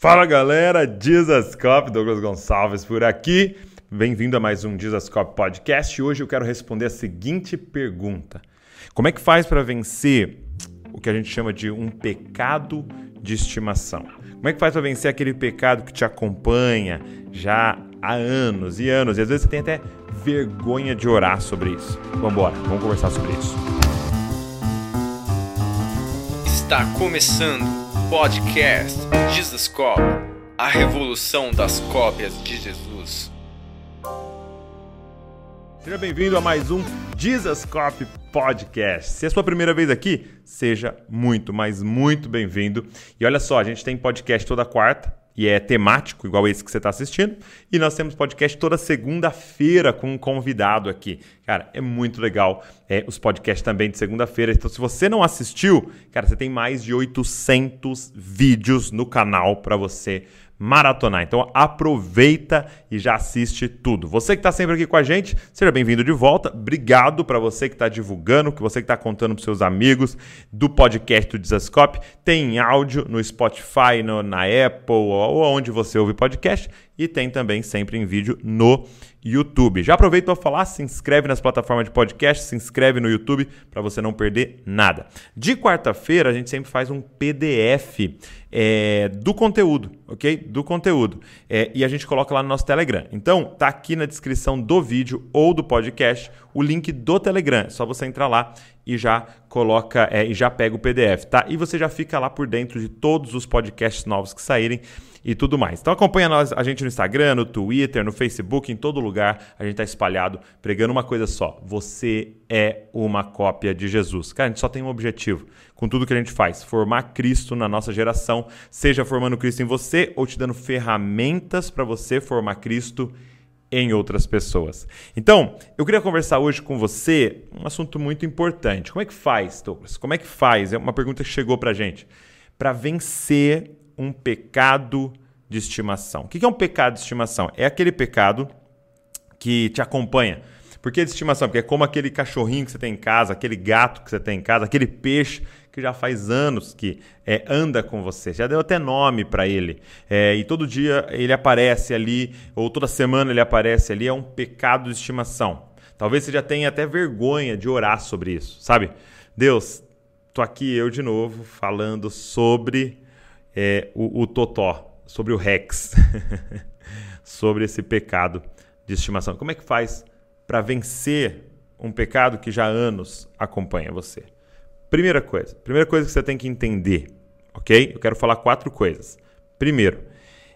Fala galera, Dizascope, Douglas Gonçalves por aqui. Bem-vindo a mais um Dizascope Podcast. Hoje eu quero responder a seguinte pergunta: Como é que faz para vencer o que a gente chama de um pecado de estimação? Como é que faz para vencer aquele pecado que te acompanha já há anos e anos? E às vezes você tem até vergonha de orar sobre isso. Vamos embora, vamos conversar sobre isso. Está começando Podcast Jesus Cop A revolução das cópias de Jesus. Seja bem-vindo a mais um Jesus Cop Podcast. Se é a sua primeira vez aqui, seja muito, mas muito bem-vindo. E olha só, a gente tem podcast toda quarta e é temático, igual esse que você está assistindo. E nós temos podcast toda segunda-feira com um convidado aqui. Cara, é muito legal é, os podcasts também de segunda-feira. Então, se você não assistiu, cara, você tem mais de 800 vídeos no canal para você maratonar. Então aproveita e já assiste tudo. Você que está sempre aqui com a gente, seja bem-vindo de volta. Obrigado para você que está divulgando, que você que está contando para seus amigos do podcast do Desascope. Tem áudio no Spotify, no, na Apple ou onde você ouve podcast e tem também sempre em vídeo no YouTube. Já aproveito para falar, se inscreve nas plataformas de podcast, se inscreve no YouTube para você não perder nada. De quarta-feira a gente sempre faz um PDF é, do conteúdo, ok? Do conteúdo. É, e a gente coloca lá no nosso Telegram. Então, tá aqui na descrição do vídeo ou do podcast o link do Telegram. É só você entrar lá e já coloca é, e já pega o PDF, tá? E você já fica lá por dentro de todos os podcasts novos que saírem e tudo mais. Então acompanha nós, a gente no Instagram, no Twitter, no Facebook, em todo lugar. A gente está espalhado pregando uma coisa só: você é uma cópia de Jesus. Cara, a gente só tem um objetivo com tudo que a gente faz: formar Cristo na nossa geração, seja formando Cristo em você ou te dando ferramentas para você formar Cristo em outras pessoas. Então, eu queria conversar hoje com você um assunto muito importante. Como é que faz, Douglas? Como é que faz? É uma pergunta que chegou para gente. Para vencer um pecado de estimação. O que é um pecado de estimação? É aquele pecado que te acompanha. Por que de estimação? Porque é como aquele cachorrinho que você tem em casa, aquele gato que você tem em casa, aquele peixe que já faz anos que é, anda com você. Já deu até nome para ele. É, e todo dia ele aparece ali, ou toda semana ele aparece ali. É um pecado de estimação. Talvez você já tenha até vergonha de orar sobre isso, sabe? Deus, tô aqui eu de novo falando sobre é, o, o Totó, sobre o Rex, sobre esse pecado de estimação. Como é que faz para vencer um pecado que já há anos acompanha você? Primeira coisa, primeira coisa que você tem que entender, ok? Eu quero falar quatro coisas. Primeiro,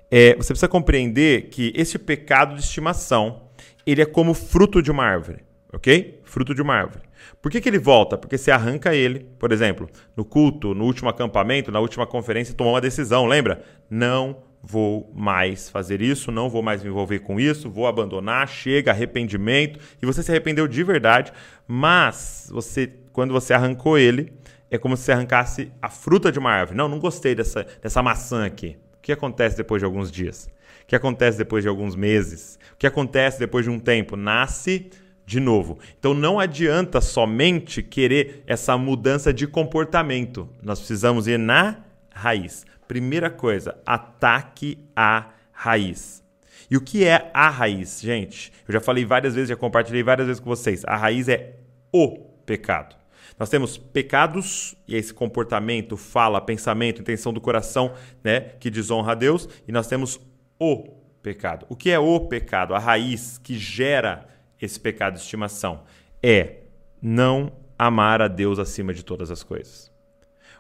é, você precisa compreender que esse pecado de estimação ele é como fruto de uma árvore, ok? Fruto de uma árvore. Por que, que ele volta? Porque você arranca ele, por exemplo, no culto, no último acampamento, na última conferência, tomou uma decisão, lembra? Não vou mais fazer isso, não vou mais me envolver com isso, vou abandonar, chega arrependimento, e você se arrependeu de verdade, mas você, quando você arrancou ele, é como se você arrancasse a fruta de uma árvore. Não, não gostei dessa, dessa maçã aqui. O que acontece depois de alguns dias? O que acontece depois de alguns meses? O que acontece depois de um tempo? Nasce de novo. Então não adianta somente querer essa mudança de comportamento. Nós precisamos ir na raiz. Primeira coisa, ataque a raiz. E o que é a raiz, gente? Eu já falei várias vezes, já compartilhei várias vezes com vocês. A raiz é o pecado. Nós temos pecados, e esse comportamento, fala, pensamento, intenção do coração, né, que desonra a Deus, e nós temos o pecado. O que é o pecado? A raiz que gera esse pecado de estimação? É não amar a Deus acima de todas as coisas.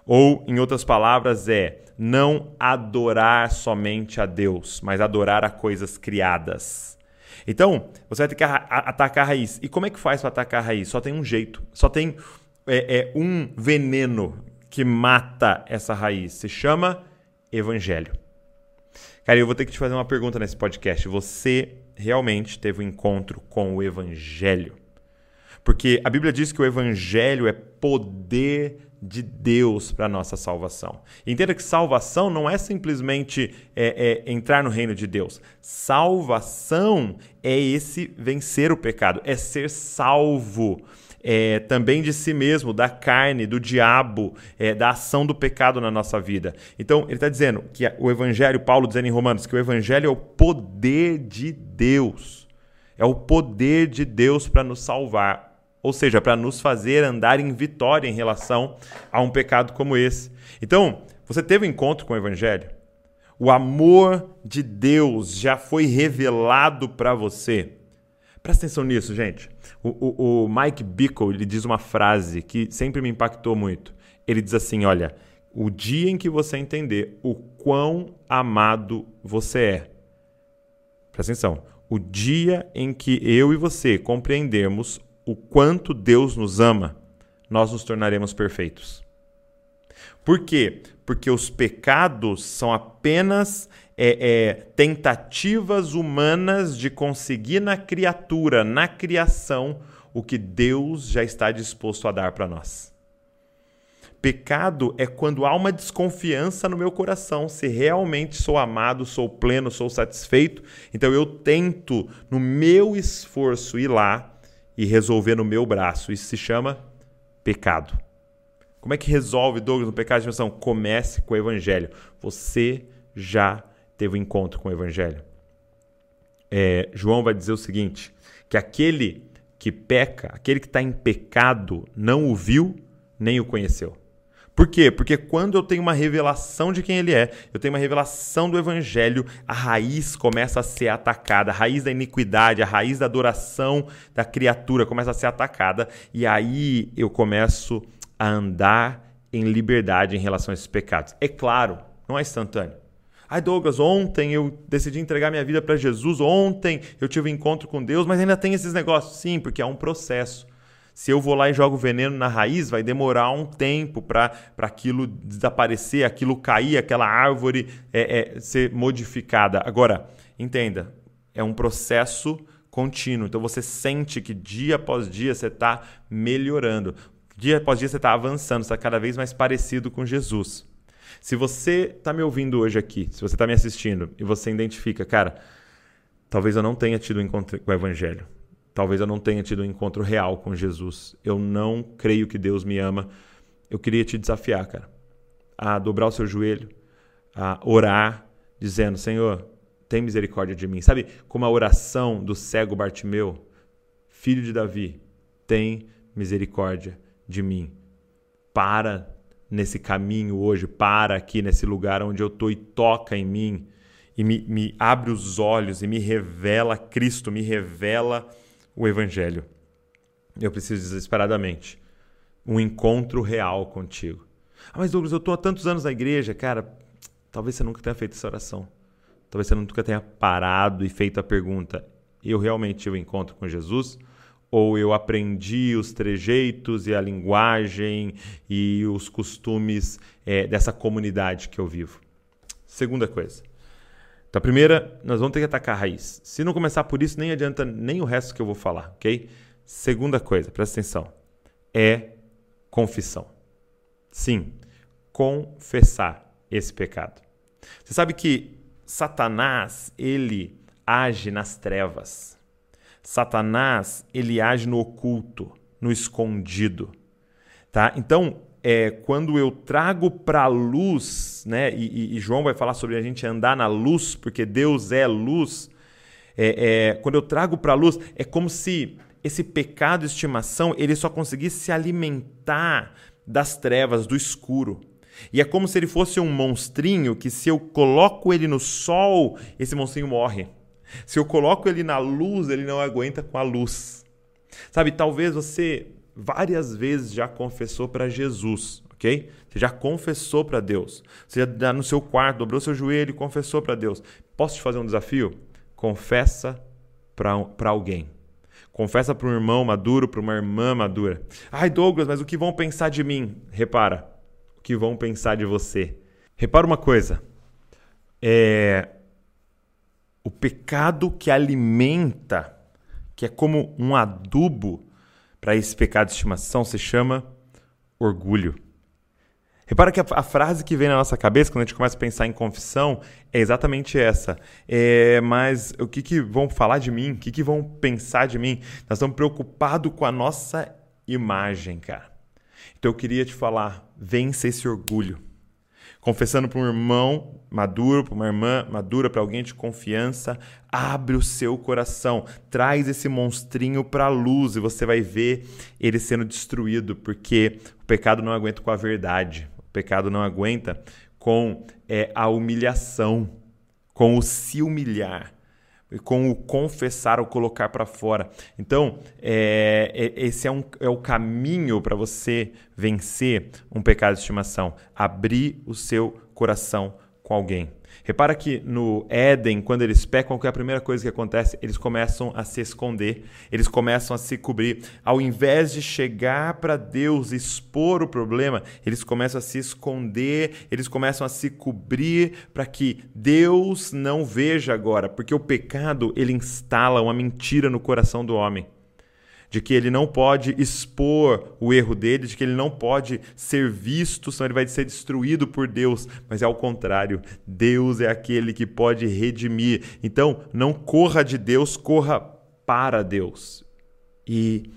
Ou, em outras palavras, é não adorar somente a Deus, mas adorar a coisas criadas. Então, você vai ter que atacar a raiz. E como é que faz para atacar a raiz? Só tem um jeito. Só tem é, é, um veneno que mata essa raiz. Se chama Evangelho. Cara, eu vou ter que te fazer uma pergunta nesse podcast. Você realmente teve um encontro com o Evangelho. Porque a Bíblia diz que o Evangelho é poder de Deus para nossa salvação. Entenda que salvação não é simplesmente é, é, entrar no reino de Deus. Salvação é esse vencer o pecado, é ser salvo, é, também de si mesmo, da carne, do diabo, é, da ação do pecado na nossa vida. Então, ele está dizendo que o Evangelho, Paulo dizendo em Romanos, que o Evangelho é o poder de Deus. É o poder de Deus para nos salvar. Ou seja, para nos fazer andar em vitória em relação a um pecado como esse. Então, você teve um encontro com o Evangelho? O amor de Deus já foi revelado para você? Presta atenção nisso, gente. O, o, o Mike Bickle ele diz uma frase que sempre me impactou muito. Ele diz assim: olha, o dia em que você entender o quão amado você é. Presta atenção. O dia em que eu e você compreendermos o quanto Deus nos ama, nós nos tornaremos perfeitos. Por quê? Porque os pecados são apenas é, é, tentativas humanas de conseguir na criatura, na criação, o que Deus já está disposto a dar para nós. Pecado é quando há uma desconfiança no meu coração se realmente sou amado, sou pleno, sou satisfeito. Então eu tento, no meu esforço, ir lá e resolver no meu braço. Isso se chama pecado. Como é que resolve, Douglas, o pecado de dimensão? Comece com o evangelho. Você já teve um encontro com o evangelho. É, João vai dizer o seguinte: que aquele que peca, aquele que está em pecado, não o viu nem o conheceu. Por quê? Porque quando eu tenho uma revelação de quem ele é, eu tenho uma revelação do evangelho, a raiz começa a ser atacada, a raiz da iniquidade, a raiz da adoração da criatura começa a ser atacada, e aí eu começo a andar em liberdade em relação a esses pecados. É claro, não é instantâneo. Ai, Douglas, ontem eu decidi entregar minha vida para Jesus, ontem eu tive um encontro com Deus, mas ainda tem esses negócios. Sim, porque é um processo. Se eu vou lá e jogo veneno na raiz, vai demorar um tempo para aquilo desaparecer, aquilo cair, aquela árvore é, é, ser modificada. Agora, entenda, é um processo contínuo. Então você sente que dia após dia você está melhorando. Dia após dia você está avançando, está cada vez mais parecido com Jesus. Se você está me ouvindo hoje aqui, se você está me assistindo e você identifica, cara, talvez eu não tenha tido um encontro com o Evangelho, talvez eu não tenha tido um encontro real com Jesus, eu não creio que Deus me ama, eu queria te desafiar, cara, a dobrar o seu joelho, a orar, dizendo: Senhor, tem misericórdia de mim. Sabe como a oração do cego Bartimeu, filho de Davi, tem misericórdia de mim. Para nesse caminho hoje, para aqui nesse lugar onde eu estou e toca em mim e me, me abre os olhos e me revela Cristo, me revela o Evangelho. Eu preciso desesperadamente um encontro real contigo. Ah, mas Douglas, eu estou há tantos anos na igreja, cara. Talvez você nunca tenha feito essa oração. Talvez você nunca tenha parado e feito a pergunta: eu realmente tive um encontro com Jesus? Ou eu aprendi os trejeitos e a linguagem e os costumes é, dessa comunidade que eu vivo. Segunda coisa. Então, a primeira, nós vamos ter que atacar a raiz. Se não começar por isso, nem adianta nem o resto que eu vou falar, ok? Segunda coisa, presta atenção, é confissão. Sim, confessar esse pecado. Você sabe que Satanás, ele age nas trevas. Satanás, ele age no oculto, no escondido, tá? Então, é, quando eu trago para a luz, né? E, e, João vai falar sobre a gente andar na luz, porque Deus é luz. É, é, quando eu trago para a luz, é como se esse pecado estimação ele só conseguisse se alimentar das trevas, do escuro. E é como se ele fosse um monstrinho que, se eu coloco ele no sol, esse monstrinho morre. Se eu coloco ele na luz, ele não aguenta com a luz. Sabe, talvez você várias vezes já confessou para Jesus, ok? Você já confessou para Deus. Você já está no seu quarto, dobrou seu joelho e confessou para Deus. Posso te fazer um desafio? Confessa para alguém. Confessa para um irmão maduro, para uma irmã madura. Ai, Douglas, mas o que vão pensar de mim? Repara, o que vão pensar de você. Repara uma coisa. É, o pecado que alimenta, que é como um adubo para esse pecado de estimação, se chama orgulho. Repara que a, a, frase que vem na nossa cabeça quando a gente começa a pensar em confissão é exatamente essa. É, mas o que, que vão falar de mim? O que, que vão pensar de mim? Nós estamos preocupados com a nossa imagem, cara. Então eu queria te falar, vence esse orgulho. Confessando para um irmão maduro, para uma irmã madura, para alguém de confiança, abre o seu coração, traz esse monstrinho para a luz e você vai ver ele sendo destruído, porque o pecado não aguenta com a verdade, o pecado não aguenta com é, a humilhação, com o se humilhar com o confessar, o colocar para fora. Então, é, é, esse é, um, é o caminho para você vencer um pecado de estimação. Abrir o seu coração com alguém. Repara que no Éden, quando eles pecam, qual é a primeira coisa que acontece? Eles começam a se esconder, eles começam a se cobrir. Ao invés de chegar para Deus e expor o problema, eles começam a se esconder, eles começam a se cobrir para que Deus não veja agora, porque o pecado ele instala uma mentira no coração do homem de que ele não pode expor o erro dele, de que ele não pode ser visto, senão ele vai ser destruído por Deus. Mas é ao contrário, Deus é aquele que pode redimir. Então, não corra de Deus, corra para Deus. E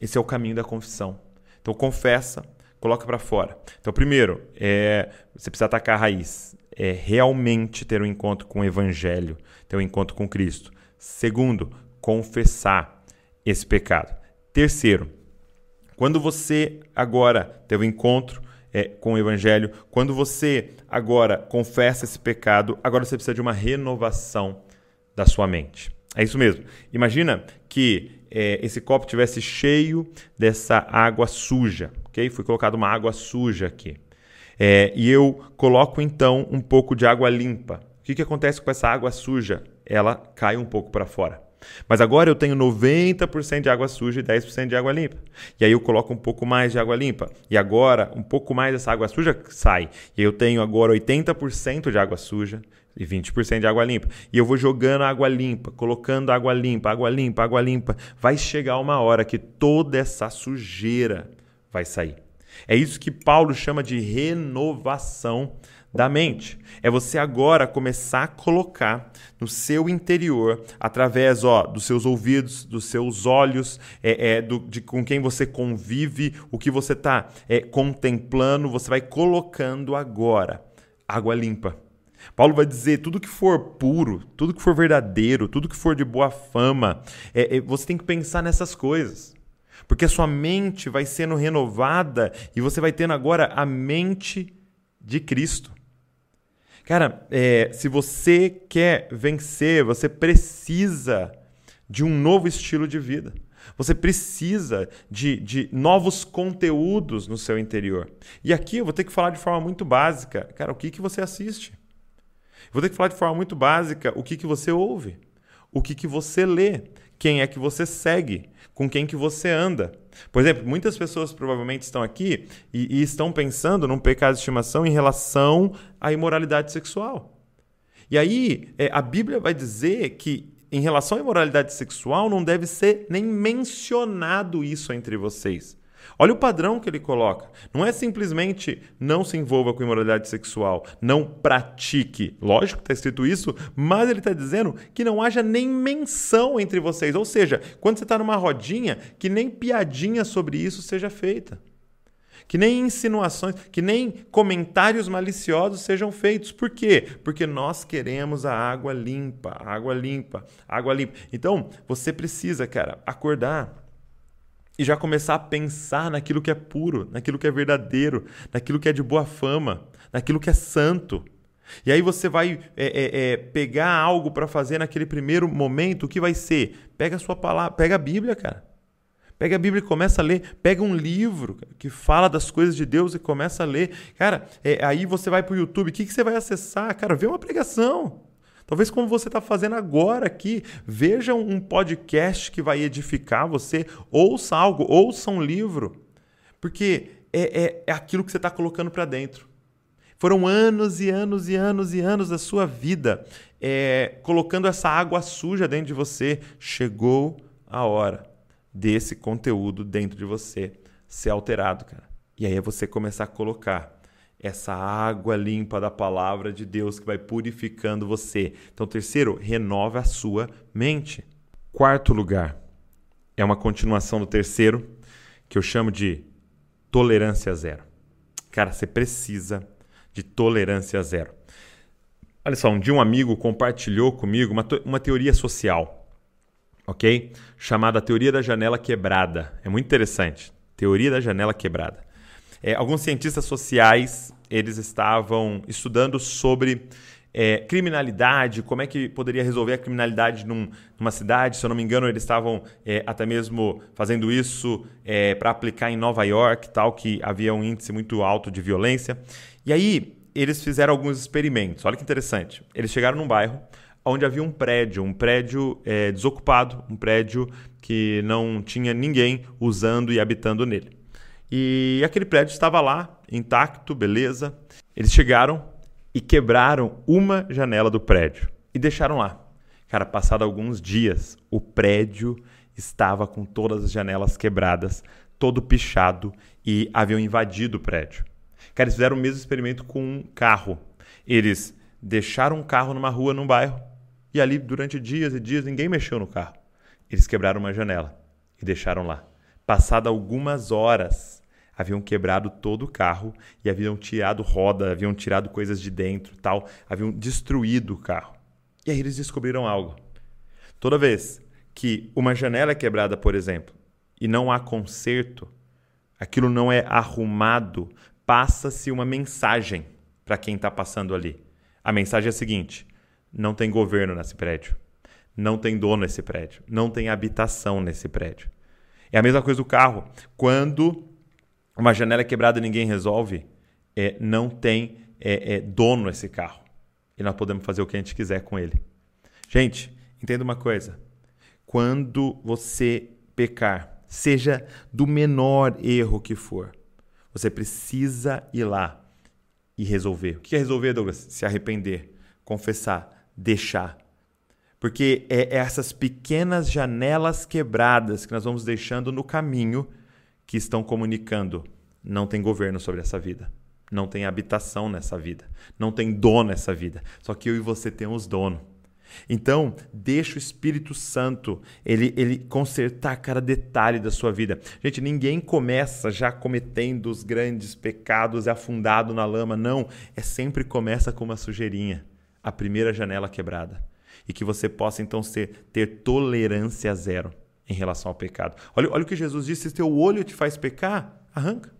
esse é o caminho da confissão. Então, confessa, coloca para fora. Então, primeiro, é, você precisa atacar a raiz. É realmente ter um encontro com o Evangelho, ter um encontro com Cristo. Segundo, confessar esse pecado. Terceiro, quando você agora teve um encontro é, com o Evangelho, quando você agora confessa esse pecado, agora você precisa de uma renovação da sua mente. É isso mesmo. Imagina que é, esse copo tivesse cheio dessa água suja, ok? Foi colocado uma água suja aqui. É, e eu coloco então um pouco de água limpa. O que, que acontece com essa água suja? Ela cai um pouco para fora. Mas agora eu tenho 90% de água suja e 10% de água limpa. E aí eu coloco um pouco mais de água limpa. E agora um pouco mais dessa água suja sai. E eu tenho agora 80% de água suja e 20% de água limpa. E eu vou jogando água limpa, colocando água limpa, água limpa, água limpa. Vai chegar uma hora que toda essa sujeira vai sair. É isso que Paulo chama de renovação da mente. É você agora começar a colocar no seu interior, através ó, dos seus ouvidos, dos seus olhos, é, é, do, de com quem você convive, o que você está é, contemplando, você vai colocando agora água limpa. Paulo vai dizer: tudo que for puro, tudo que for verdadeiro, tudo que for de boa fama, é, é você tem que pensar nessas coisas. Porque a sua mente vai sendo renovada e você vai tendo agora a mente de Cristo. Cara, é, se você quer vencer, você precisa de um novo estilo de vida. Você precisa de, de novos conteúdos no seu interior. E aqui eu vou ter que falar de forma muito básica. Cara, o que, que você assiste? Vou ter que falar de forma muito básica o que, que você ouve, o que, que você lê, quem é que você segue, com quem que você anda. Por exemplo, muitas pessoas provavelmente estão aqui e, e estão pensando num pecado de estimação em relação à imoralidade sexual. E aí, é, a Bíblia vai dizer que em relação à imoralidade sexual não deve ser nem mencionado isso entre vocês. Olha o padrão que ele coloca. Não é simplesmente não se envolva com imoralidade sexual, não pratique. Lógico que está escrito isso, mas ele está dizendo que não haja nem menção entre vocês. Ou seja, quando você está numa rodinha, que nem piadinha sobre isso seja feita. Que nem insinuações, que nem comentários maliciosos sejam feitos. Por quê? Porque nós queremos a água limpa, água limpa, água limpa. Então, você precisa, cara, acordar e já começar a pensar naquilo que é puro, naquilo que é verdadeiro, naquilo que é de boa fama, naquilo que é santo. E aí você vai é, é, é, pegar algo para fazer naquele primeiro momento, o que vai ser? Pega a sua palavra, pega a Bíblia, cara. Pega a Bíblia e começa a ler. Pega um livro que fala das coisas de Deus e começa a ler. Cara, é, aí você vai para o YouTube. O que, que você vai acessar? Cara, vê uma pregação. Talvez como você está fazendo agora aqui, veja um podcast que vai edificar você, ouça algo, ouça um livro, porque é, é, é aquilo que você está colocando para dentro. Foram anos e anos e anos e anos da sua vida é, colocando essa água suja dentro de você. Chegou a hora desse conteúdo dentro de você ser alterado, cara. E aí é você começar a colocar essa água limpa da palavra de Deus que vai purificando você. Então, terceiro, renova a sua mente. Quarto lugar, é uma continuação do terceiro, que eu chamo de tolerância zero. Cara, você precisa de tolerância zero. Olha só, um dia um amigo compartilhou comigo uma, uma teoria social, ok? Chamada teoria da janela quebrada. É muito interessante. Teoria da janela quebrada. É, alguns cientistas sociais eles estavam estudando sobre é, criminalidade, como é que poderia resolver a criminalidade num, numa cidade. Se eu não me engano, eles estavam é, até mesmo fazendo isso é, para aplicar em Nova York, tal, que havia um índice muito alto de violência. E aí eles fizeram alguns experimentos. Olha que interessante. Eles chegaram num bairro onde havia um prédio, um prédio é, desocupado, um prédio que não tinha ninguém usando e habitando nele. E aquele prédio estava lá, intacto, beleza. Eles chegaram e quebraram uma janela do prédio e deixaram lá. Cara, passado alguns dias, o prédio estava com todas as janelas quebradas, todo pichado e haviam invadido o prédio. Cara, eles fizeram o mesmo experimento com um carro. Eles deixaram um carro numa rua, num bairro, e ali durante dias e dias ninguém mexeu no carro. Eles quebraram uma janela e deixaram lá. Passado algumas horas, haviam quebrado todo o carro e haviam tirado roda, haviam tirado coisas de dentro, tal, haviam destruído o carro. E aí eles descobriram algo. Toda vez que uma janela é quebrada, por exemplo, e não há conserto, aquilo não é arrumado, passa-se uma mensagem para quem está passando ali. A mensagem é a seguinte: não tem governo nesse prédio, não tem dono nesse prédio, não tem habitação nesse prédio. É a mesma coisa do carro. Quando uma janela quebrada ninguém resolve, é, não tem é, é, dono esse carro. E nós podemos fazer o que a gente quiser com ele. Gente, entenda uma coisa. Quando você pecar, seja do menor erro que for, você precisa ir lá e resolver. O que é resolver, Douglas? Se arrepender, confessar, deixar. Porque é essas pequenas janelas quebradas que nós vamos deixando no caminho que estão comunicando: não tem governo sobre essa vida, não tem habitação nessa vida, não tem dono nessa vida. Só que eu e você temos dono. Então, deixa o Espírito Santo ele, ele consertar cada detalhe da sua vida. Gente, ninguém começa já cometendo os grandes pecados e afundado na lama. Não, é sempre começa com uma sujeirinha, a primeira janela quebrada. E que você possa então ser, ter tolerância zero em relação ao pecado. Olha, olha o que Jesus disse: se teu olho te faz pecar, arranca.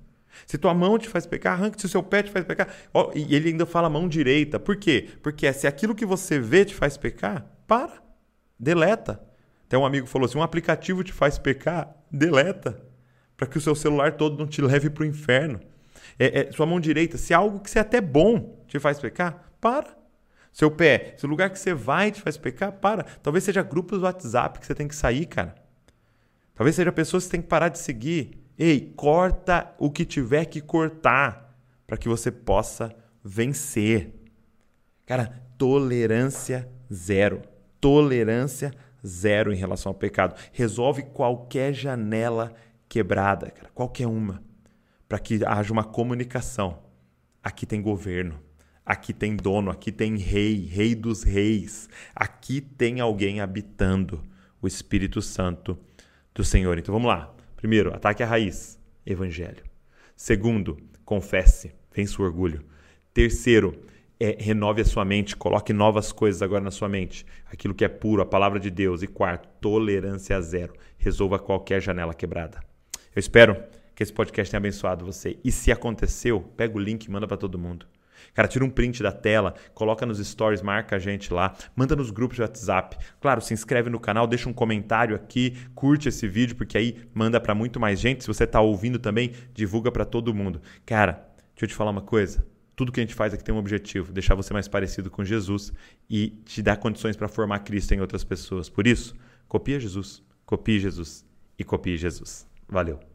Se tua mão te faz pecar, arranca. Se o seu pé te faz pecar. Oh, e ele ainda fala mão direita. Por quê? Porque se aquilo que você vê te faz pecar, para. Deleta. Até um amigo falou: se um aplicativo te faz pecar, deleta. Para que o seu celular todo não te leve para o inferno. É, é, sua mão direita, se algo que você é até bom te faz pecar, para. Seu pé, se o lugar que você vai te faz pecar, para. Talvez seja grupos do WhatsApp que você tem que sair, cara. Talvez seja pessoas que tem que parar de seguir. Ei, corta o que tiver que cortar para que você possa vencer. Cara, tolerância zero. Tolerância zero em relação ao pecado. Resolve qualquer janela quebrada, cara, qualquer uma, para que haja uma comunicação. Aqui tem governo, aqui tem dono, aqui tem rei, rei dos reis. Aqui tem alguém habitando, o Espírito Santo do Senhor. Então vamos lá. Primeiro, ataque a raiz, evangelho. Segundo, confesse, vence o orgulho. Terceiro, é, renove a sua mente, coloque novas coisas agora na sua mente, aquilo que é puro, a palavra de Deus. E quarto, tolerância zero, resolva qualquer janela quebrada. Eu espero que esse podcast tenha abençoado você. E se aconteceu, pega o link e manda para todo mundo. Cara, tira um print da tela, coloca nos stories, marca a gente lá, manda nos grupos de WhatsApp. Claro, se inscreve no canal, deixa um comentário aqui, curte esse vídeo, porque aí manda para muito mais gente. Se você está ouvindo também, divulga para todo mundo. Cara, deixa eu te falar uma coisa. Tudo que a gente faz aqui tem um objetivo, deixar você mais parecido com Jesus e te dar condições para formar Cristo em outras pessoas. Por isso, copia Jesus, copie Jesus e copie Jesus. Valeu.